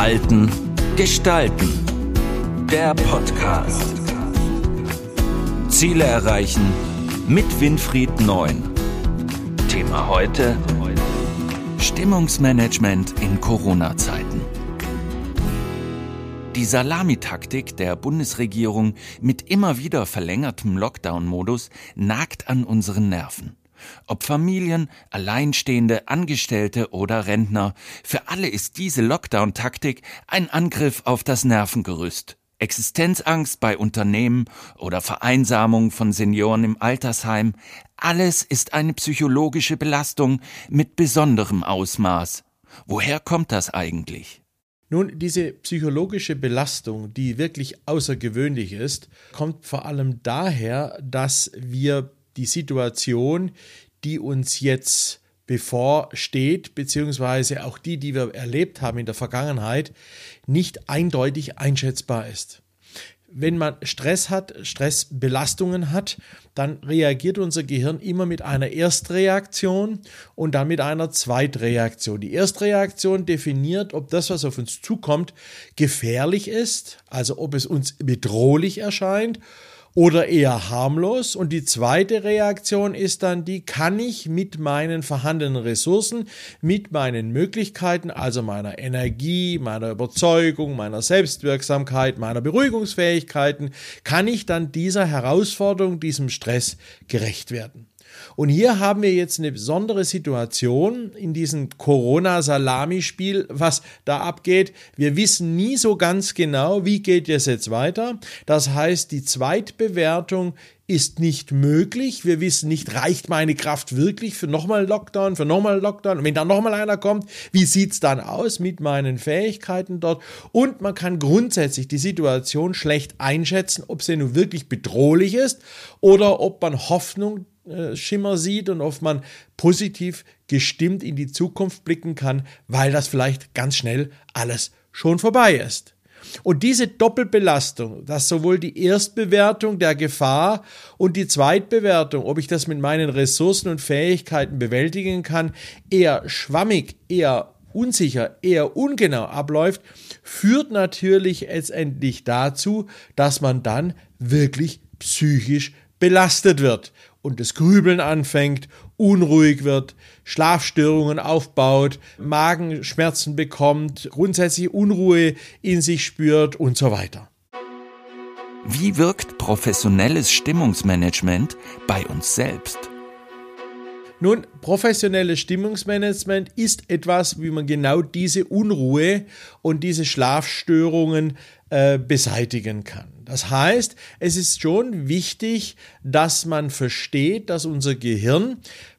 Halten, Gestalten. Der Podcast. Ziele erreichen mit Winfried Neun. Thema heute: Stimmungsmanagement in Corona-Zeiten. Die Salamitaktik der Bundesregierung mit immer wieder verlängertem Lockdown-Modus nagt an unseren Nerven. Ob Familien, Alleinstehende, Angestellte oder Rentner, für alle ist diese Lockdown-Taktik ein Angriff auf das Nervengerüst. Existenzangst bei Unternehmen oder Vereinsamung von Senioren im Altersheim, alles ist eine psychologische Belastung mit besonderem Ausmaß. Woher kommt das eigentlich? Nun, diese psychologische Belastung, die wirklich außergewöhnlich ist, kommt vor allem daher, dass wir die Situation, die uns jetzt bevorsteht, beziehungsweise auch die, die wir erlebt haben in der Vergangenheit, nicht eindeutig einschätzbar ist. Wenn man Stress hat, Stressbelastungen hat, dann reagiert unser Gehirn immer mit einer Erstreaktion und dann mit einer Zweitreaktion. Die Erstreaktion definiert, ob das, was auf uns zukommt, gefährlich ist, also ob es uns bedrohlich erscheint oder eher harmlos. Und die zweite Reaktion ist dann die, kann ich mit meinen vorhandenen Ressourcen, mit meinen Möglichkeiten, also meiner Energie, meiner Überzeugung, meiner Selbstwirksamkeit, meiner Beruhigungsfähigkeiten, kann ich dann dieser Herausforderung, diesem Stress gerecht werden. Und hier haben wir jetzt eine besondere Situation in diesem Corona-Salami-Spiel, was da abgeht. Wir wissen nie so ganz genau, wie geht es jetzt weiter. Das heißt, die Zweitbewertung ist nicht möglich. Wir wissen nicht, reicht meine Kraft wirklich für nochmal Lockdown, für nochmal Lockdown? Und wenn dann nochmal einer kommt, wie sieht es dann aus mit meinen Fähigkeiten dort? Und man kann grundsätzlich die Situation schlecht einschätzen, ob sie nun wirklich bedrohlich ist oder ob man Hoffnung äh, Schimmer sieht und ob man positiv gestimmt in die Zukunft blicken kann, weil das vielleicht ganz schnell alles schon vorbei ist. Und diese Doppelbelastung, dass sowohl die Erstbewertung der Gefahr und die Zweitbewertung, ob ich das mit meinen Ressourcen und Fähigkeiten bewältigen kann, eher schwammig, eher unsicher, eher ungenau abläuft, führt natürlich letztendlich dazu, dass man dann wirklich psychisch belastet wird und das Grübeln anfängt, unruhig wird, Schlafstörungen aufbaut, Magenschmerzen bekommt, grundsätzlich Unruhe in sich spürt und so weiter. Wie wirkt professionelles Stimmungsmanagement bei uns selbst? Nun, professionelles Stimmungsmanagement ist etwas, wie man genau diese Unruhe und diese Schlafstörungen äh, beseitigen kann. Das heißt, es ist schon wichtig, dass man versteht, dass unser Gehirn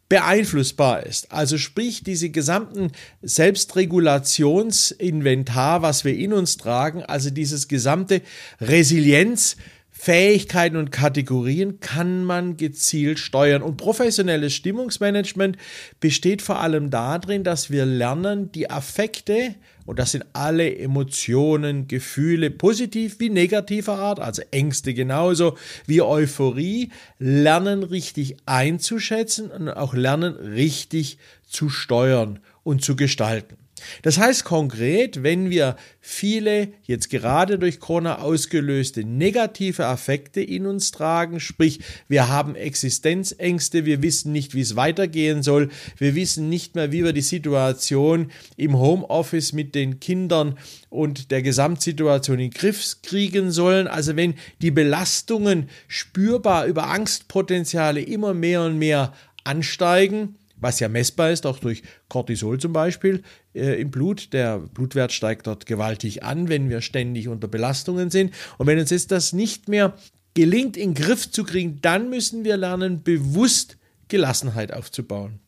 beeinflussbar ist. Also sprich, diese gesamten Selbstregulationsinventar, was wir in uns tragen, also dieses gesamte Resilienz, Fähigkeiten und Kategorien kann man gezielt steuern. Und professionelles Stimmungsmanagement besteht vor allem darin, dass wir lernen, die Affekte, und das sind alle Emotionen, Gefühle, positiv wie negativer Art, also Ängste genauso wie Euphorie, lernen richtig einzuschätzen und auch lernen richtig zu steuern und zu gestalten. Das heißt konkret, wenn wir viele jetzt gerade durch Corona ausgelöste negative Affekte in uns tragen, sprich wir haben Existenzängste, wir wissen nicht, wie es weitergehen soll, wir wissen nicht mehr, wie wir die Situation im Homeoffice mit den Kindern und der Gesamtsituation in den Griff kriegen sollen. Also wenn die Belastungen spürbar über Angstpotenziale immer mehr und mehr ansteigen, was ja messbar ist, auch durch Cortisol zum Beispiel äh, im Blut. Der Blutwert steigt dort gewaltig an, wenn wir ständig unter Belastungen sind. Und wenn uns jetzt das nicht mehr gelingt, in den Griff zu kriegen, dann müssen wir lernen, bewusst Gelassenheit aufzubauen.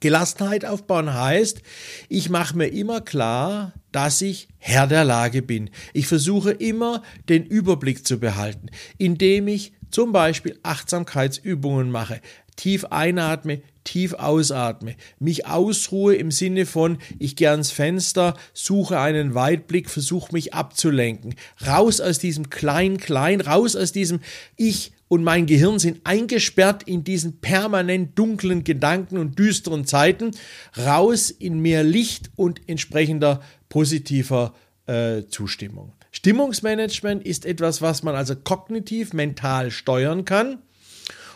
Gelassenheit aufbauen heißt, ich mache mir immer klar, dass ich Herr der Lage bin. Ich versuche immer den Überblick zu behalten, indem ich zum Beispiel Achtsamkeitsübungen mache, tief einatme, tief ausatme, mich ausruhe im Sinne von, ich gehe ans Fenster, suche einen Weitblick, versuche mich abzulenken, raus aus diesem Klein-Klein, raus aus diesem Ich und mein Gehirn sind eingesperrt in diesen permanent dunklen Gedanken und düsteren Zeiten, raus in mehr Licht und entsprechender positiver äh, Zustimmung. Stimmungsmanagement ist etwas, was man also kognitiv, mental steuern kann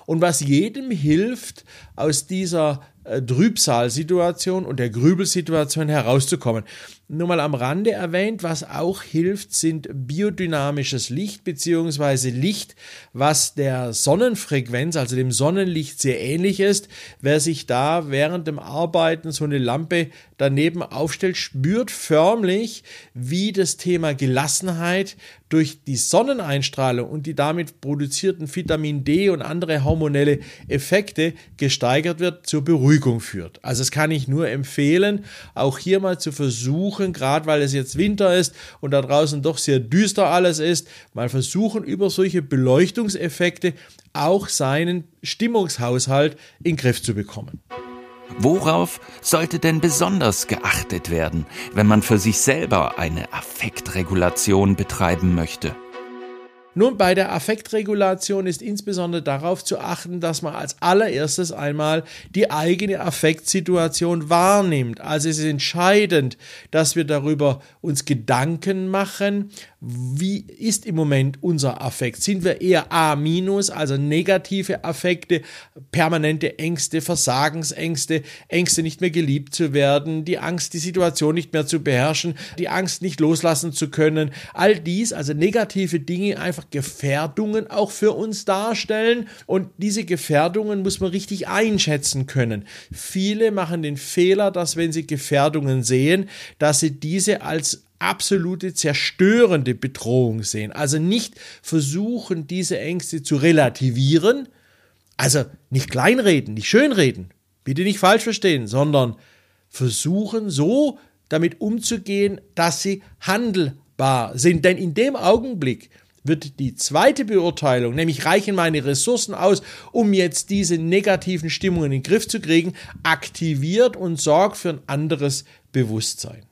und was jedem hilft, aus dieser äh, Trübsalsituation und der Grübelsituation herauszukommen. Nur mal am Rande erwähnt, was auch hilft, sind biodynamisches Licht beziehungsweise Licht, was der Sonnenfrequenz, also dem Sonnenlicht sehr ähnlich ist. Wer sich da während dem Arbeiten so eine Lampe daneben aufstellt, spürt förmlich, wie das Thema Gelassenheit durch die Sonneneinstrahlung und die damit produzierten Vitamin D und andere hormonelle Effekte gesteigert wird, zur Beruhigung führt. Also das kann ich nur empfehlen, auch hier mal zu versuchen, versuchen, gerade weil es jetzt Winter ist und da draußen doch sehr düster alles ist, mal versuchen, über solche Beleuchtungseffekte auch seinen Stimmungshaushalt in den Griff zu bekommen. Worauf sollte denn besonders geachtet werden, wenn man für sich selber eine Affektregulation betreiben möchte? Nun, bei der Affektregulation ist insbesondere darauf zu achten, dass man als allererstes einmal die eigene Affektsituation wahrnimmt. Also es ist entscheidend, dass wir darüber uns Gedanken machen, wie ist im Moment unser Affekt? Sind wir eher A-, also negative Affekte, permanente Ängste, Versagensängste, Ängste nicht mehr geliebt zu werden, die Angst, die Situation nicht mehr zu beherrschen, die Angst nicht loslassen zu können. All dies, also negative Dinge, einfach Gefährdungen auch für uns darstellen und diese Gefährdungen muss man richtig einschätzen können. Viele machen den Fehler, dass wenn sie Gefährdungen sehen, dass sie diese als absolute zerstörende Bedrohung sehen. Also nicht versuchen, diese Ängste zu relativieren, also nicht kleinreden, nicht schönreden, bitte nicht falsch verstehen, sondern versuchen so damit umzugehen, dass sie handelbar sind. Denn in dem Augenblick wird die zweite Beurteilung, nämlich reichen meine Ressourcen aus, um jetzt diese negativen Stimmungen in den Griff zu kriegen, aktiviert und sorgt für ein anderes Bewusstsein.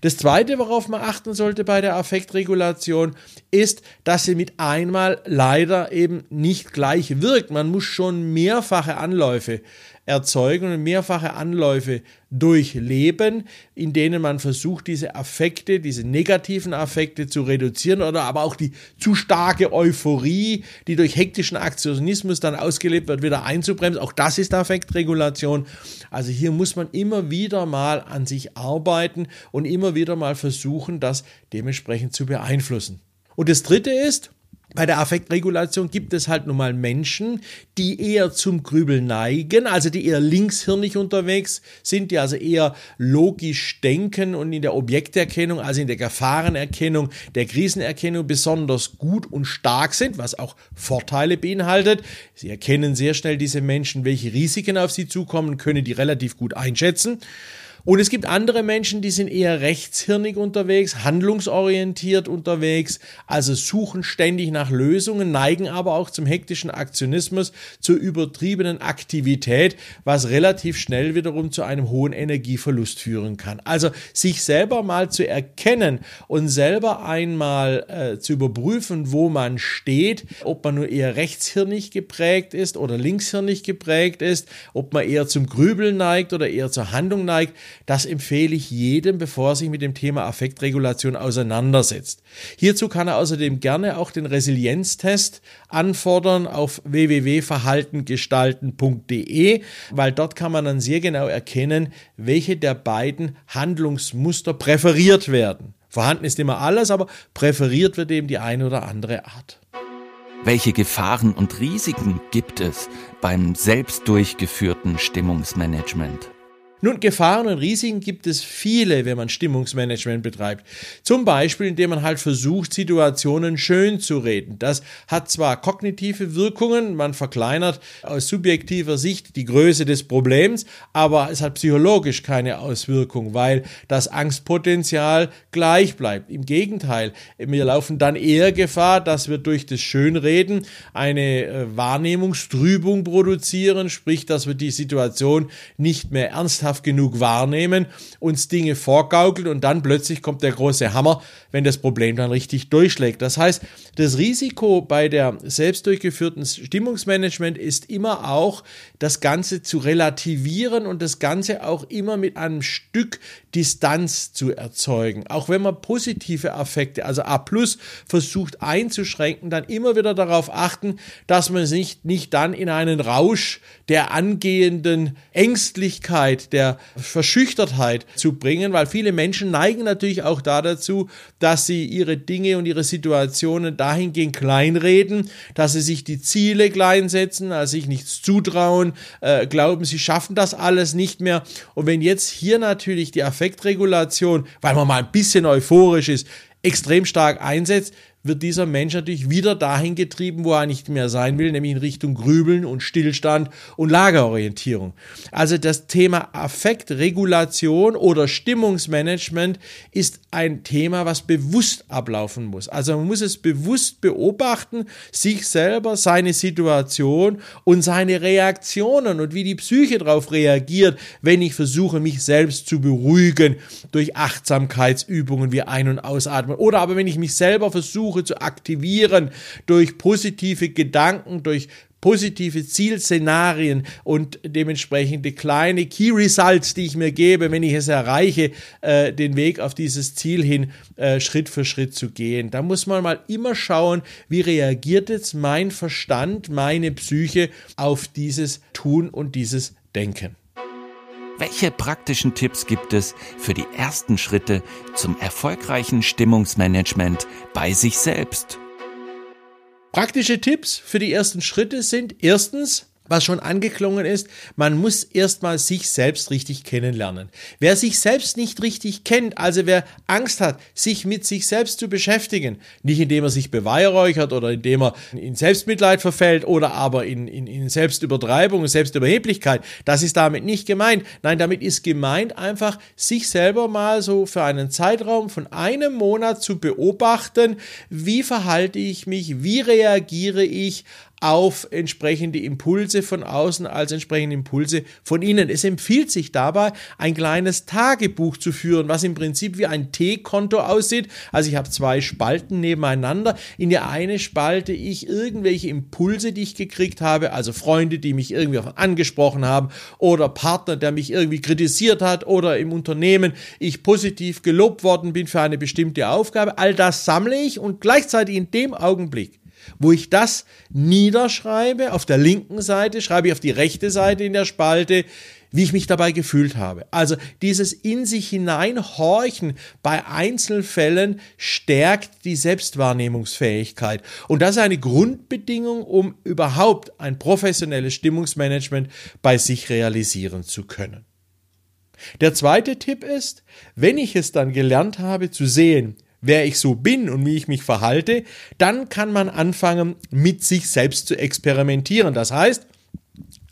Das Zweite, worauf man achten sollte bei der Affektregulation, ist, dass sie mit einmal leider eben nicht gleich wirkt. Man muss schon mehrfache Anläufe erzeugen und mehrfache Anläufe durchleben, in denen man versucht, diese Affekte, diese negativen Affekte zu reduzieren oder aber auch die zu starke Euphorie, die durch hektischen Aktionismus dann ausgelebt wird, wieder einzubremsen. Auch das ist Affektregulation. Also hier muss man immer wieder mal an sich arbeiten und immer wieder mal versuchen, das dementsprechend zu beeinflussen. Und das Dritte ist, bei der Affektregulation gibt es halt nun mal Menschen, die eher zum Grübeln neigen, also die eher linkshirnig unterwegs sind, die also eher logisch denken und in der Objekterkennung, also in der Gefahrenerkennung, der Krisenerkennung besonders gut und stark sind, was auch Vorteile beinhaltet. Sie erkennen sehr schnell diese Menschen, welche Risiken auf sie zukommen, können die relativ gut einschätzen. Und es gibt andere Menschen, die sind eher rechtshirnig unterwegs, handlungsorientiert unterwegs, also suchen ständig nach Lösungen, neigen aber auch zum hektischen Aktionismus, zur übertriebenen Aktivität, was relativ schnell wiederum zu einem hohen Energieverlust führen kann. Also sich selber mal zu erkennen und selber einmal äh, zu überprüfen, wo man steht, ob man nur eher rechtshirnig geprägt ist oder linkshirnig geprägt ist, ob man eher zum Grübeln neigt oder eher zur Handlung neigt, das empfehle ich jedem, bevor er sich mit dem Thema Affektregulation auseinandersetzt. Hierzu kann er außerdem gerne auch den Resilienztest anfordern auf www.verhaltengestalten.de, weil dort kann man dann sehr genau erkennen, welche der beiden Handlungsmuster präferiert werden. Vorhanden ist immer alles, aber präferiert wird eben die eine oder andere Art. Welche Gefahren und Risiken gibt es beim selbst durchgeführten Stimmungsmanagement? Nun, Gefahren und Risiken gibt es viele, wenn man Stimmungsmanagement betreibt. Zum Beispiel, indem man halt versucht, Situationen schön zu reden. Das hat zwar kognitive Wirkungen, man verkleinert aus subjektiver Sicht die Größe des Problems, aber es hat psychologisch keine Auswirkung, weil das Angstpotenzial gleich bleibt. Im Gegenteil, wir laufen dann eher Gefahr, dass wir durch das Schönreden eine äh, Wahrnehmungstrübung produzieren, sprich, dass wir die Situation nicht mehr ernsthaft ernsthaft genug wahrnehmen, uns Dinge vorgaukelt und dann plötzlich kommt der große Hammer, wenn das Problem dann richtig durchschlägt. Das heißt, das Risiko bei der selbst durchgeführten Stimmungsmanagement ist immer auch, das Ganze zu relativieren und das Ganze auch immer mit einem Stück Distanz zu erzeugen. Auch wenn man positive Affekte, also A versucht einzuschränken, dann immer wieder darauf achten, dass man sich nicht dann in einen Rausch der angehenden Ängstlichkeit, der Verschüchtertheit zu bringen, weil viele Menschen neigen natürlich auch da dazu, dass sie ihre Dinge und ihre Situationen dahingehend kleinreden, dass sie sich die Ziele kleinsetzen, also sich nichts zutrauen, äh, glauben, sie schaffen das alles nicht mehr. Und wenn jetzt hier natürlich die Affektregulation, weil man mal ein bisschen euphorisch ist, extrem stark einsetzt, wird dieser Mensch natürlich wieder dahin getrieben, wo er nicht mehr sein will, nämlich in Richtung Grübeln und Stillstand und Lagerorientierung. Also das Thema Affektregulation oder Stimmungsmanagement ist ein Thema, was bewusst ablaufen muss. Also man muss es bewusst beobachten, sich selber, seine Situation und seine Reaktionen und wie die Psyche darauf reagiert, wenn ich versuche, mich selbst zu beruhigen durch Achtsamkeitsübungen wie Ein- und Ausatmen oder aber wenn ich mich selber versuche, versuche zu aktivieren durch positive Gedanken, durch positive Zielszenarien und dementsprechende kleine Key Results, die ich mir gebe, wenn ich es erreiche, äh, den Weg auf dieses Ziel hin äh, Schritt für Schritt zu gehen. Da muss man mal immer schauen, wie reagiert jetzt mein Verstand, meine Psyche auf dieses Tun und dieses Denken. Welche praktischen Tipps gibt es für die ersten Schritte zum erfolgreichen Stimmungsmanagement bei sich selbst? Praktische Tipps für die ersten Schritte sind erstens, was schon angeklungen ist, man muss erstmal sich selbst richtig kennenlernen. Wer sich selbst nicht richtig kennt, also wer Angst hat, sich mit sich selbst zu beschäftigen, nicht indem er sich beweihräuchert oder indem er in Selbstmitleid verfällt oder aber in, in, in Selbstübertreibung, Selbstüberheblichkeit, das ist damit nicht gemeint. Nein, damit ist gemeint einfach, sich selber mal so für einen Zeitraum von einem Monat zu beobachten, wie verhalte ich mich, wie reagiere ich auf entsprechende Impulse von außen als entsprechende Impulse von innen. Es empfiehlt sich dabei, ein kleines Tagebuch zu führen, was im Prinzip wie ein T-Konto aussieht. Also ich habe zwei Spalten nebeneinander. In der eine spalte ich irgendwelche Impulse, die ich gekriegt habe, also Freunde, die mich irgendwie angesprochen haben oder Partner, der mich irgendwie kritisiert hat oder im Unternehmen ich positiv gelobt worden bin für eine bestimmte Aufgabe. All das sammle ich und gleichzeitig in dem Augenblick wo ich das niederschreibe. Auf der linken Seite schreibe ich auf die rechte Seite in der Spalte, wie ich mich dabei gefühlt habe. Also dieses in sich hineinhorchen bei Einzelfällen stärkt die Selbstwahrnehmungsfähigkeit. Und das ist eine Grundbedingung, um überhaupt ein professionelles Stimmungsmanagement bei sich realisieren zu können. Der zweite Tipp ist, wenn ich es dann gelernt habe zu sehen, wer ich so bin und wie ich mich verhalte, dann kann man anfangen, mit sich selbst zu experimentieren. Das heißt,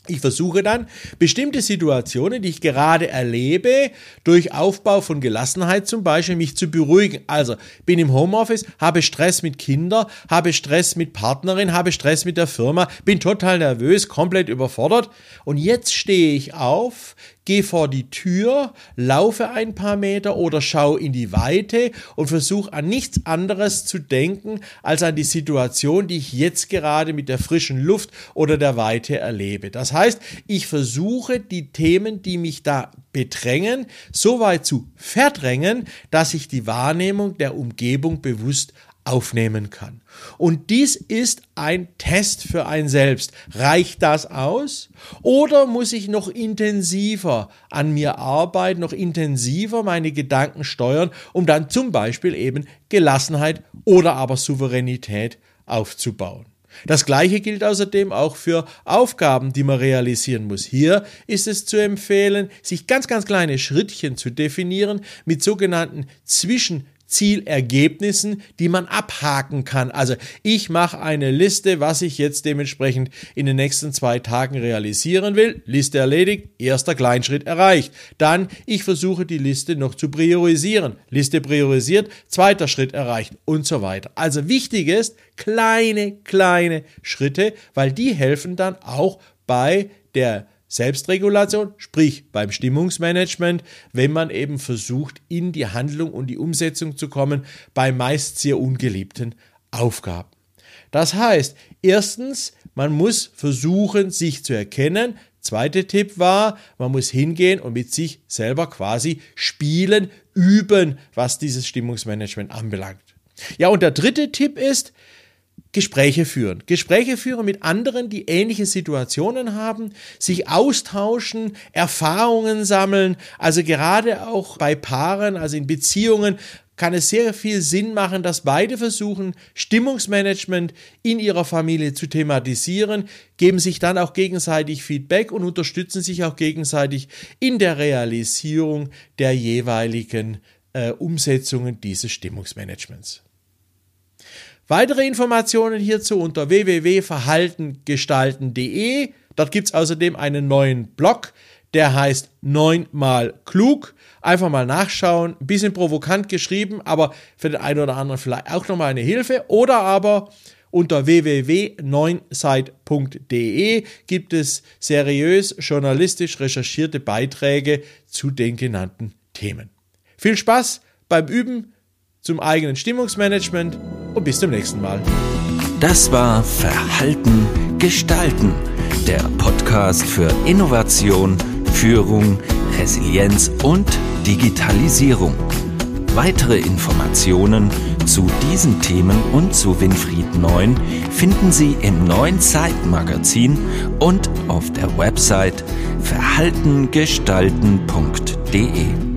ich versuche dann, bestimmte Situationen, die ich gerade erlebe, durch Aufbau von Gelassenheit zum Beispiel, mich zu beruhigen. Also bin im Homeoffice, habe Stress mit Kindern, habe Stress mit Partnerin, habe Stress mit der Firma, bin total nervös, komplett überfordert. Und jetzt stehe ich auf, gehe vor die Tür, laufe ein paar Meter oder schaue in die Weite und versuche an nichts anderes zu denken als an die Situation, die ich jetzt gerade mit der frischen Luft oder der Weite erlebe. Das heißt, ich versuche die Themen, die mich da bedrängen, so weit zu verdrängen, dass ich die Wahrnehmung der Umgebung bewusst aufnehmen kann. Und dies ist ein Test für ein Selbst. Reicht das aus? Oder muss ich noch intensiver an mir arbeiten, noch intensiver meine Gedanken steuern, um dann zum Beispiel eben Gelassenheit oder aber Souveränität aufzubauen? Das gleiche gilt außerdem auch für Aufgaben, die man realisieren muss. Hier ist es zu empfehlen, sich ganz, ganz kleine Schrittchen zu definieren mit sogenannten Zwischen Zielergebnissen, die man abhaken kann. Also ich mache eine Liste, was ich jetzt dementsprechend in den nächsten zwei Tagen realisieren will. Liste erledigt, erster Kleinschritt erreicht. Dann ich versuche die Liste noch zu priorisieren. Liste priorisiert, zweiter Schritt erreicht und so weiter. Also wichtig ist kleine, kleine Schritte, weil die helfen dann auch bei der Selbstregulation, sprich beim Stimmungsmanagement, wenn man eben versucht, in die Handlung und die Umsetzung zu kommen bei meist sehr ungeliebten Aufgaben. Das heißt, erstens, man muss versuchen, sich zu erkennen. Zweiter Tipp war, man muss hingehen und mit sich selber quasi spielen, üben, was dieses Stimmungsmanagement anbelangt. Ja, und der dritte Tipp ist, Gespräche führen. Gespräche führen mit anderen, die ähnliche Situationen haben, sich austauschen, Erfahrungen sammeln. Also gerade auch bei Paaren, also in Beziehungen, kann es sehr viel Sinn machen, dass beide versuchen, Stimmungsmanagement in ihrer Familie zu thematisieren, geben sich dann auch gegenseitig Feedback und unterstützen sich auch gegenseitig in der Realisierung der jeweiligen äh, Umsetzungen dieses Stimmungsmanagements. Weitere Informationen hierzu unter www.verhaltengestalten.de. Dort gibt es außerdem einen neuen Blog, der heißt neunmal klug. Einfach mal nachschauen, ein bisschen provokant geschrieben, aber für den einen oder anderen vielleicht auch nochmal eine Hilfe. Oder aber unter www.neunsight.de gibt es seriös journalistisch recherchierte Beiträge zu den genannten Themen. Viel Spaß beim Üben zum eigenen Stimmungsmanagement und bis zum nächsten Mal. Das war Verhalten gestalten, der Podcast für Innovation, Führung, Resilienz und Digitalisierung. Weitere Informationen zu diesen Themen und zu Winfried Neun finden Sie im neuen Zeitmagazin und auf der Website verhaltengestalten.de.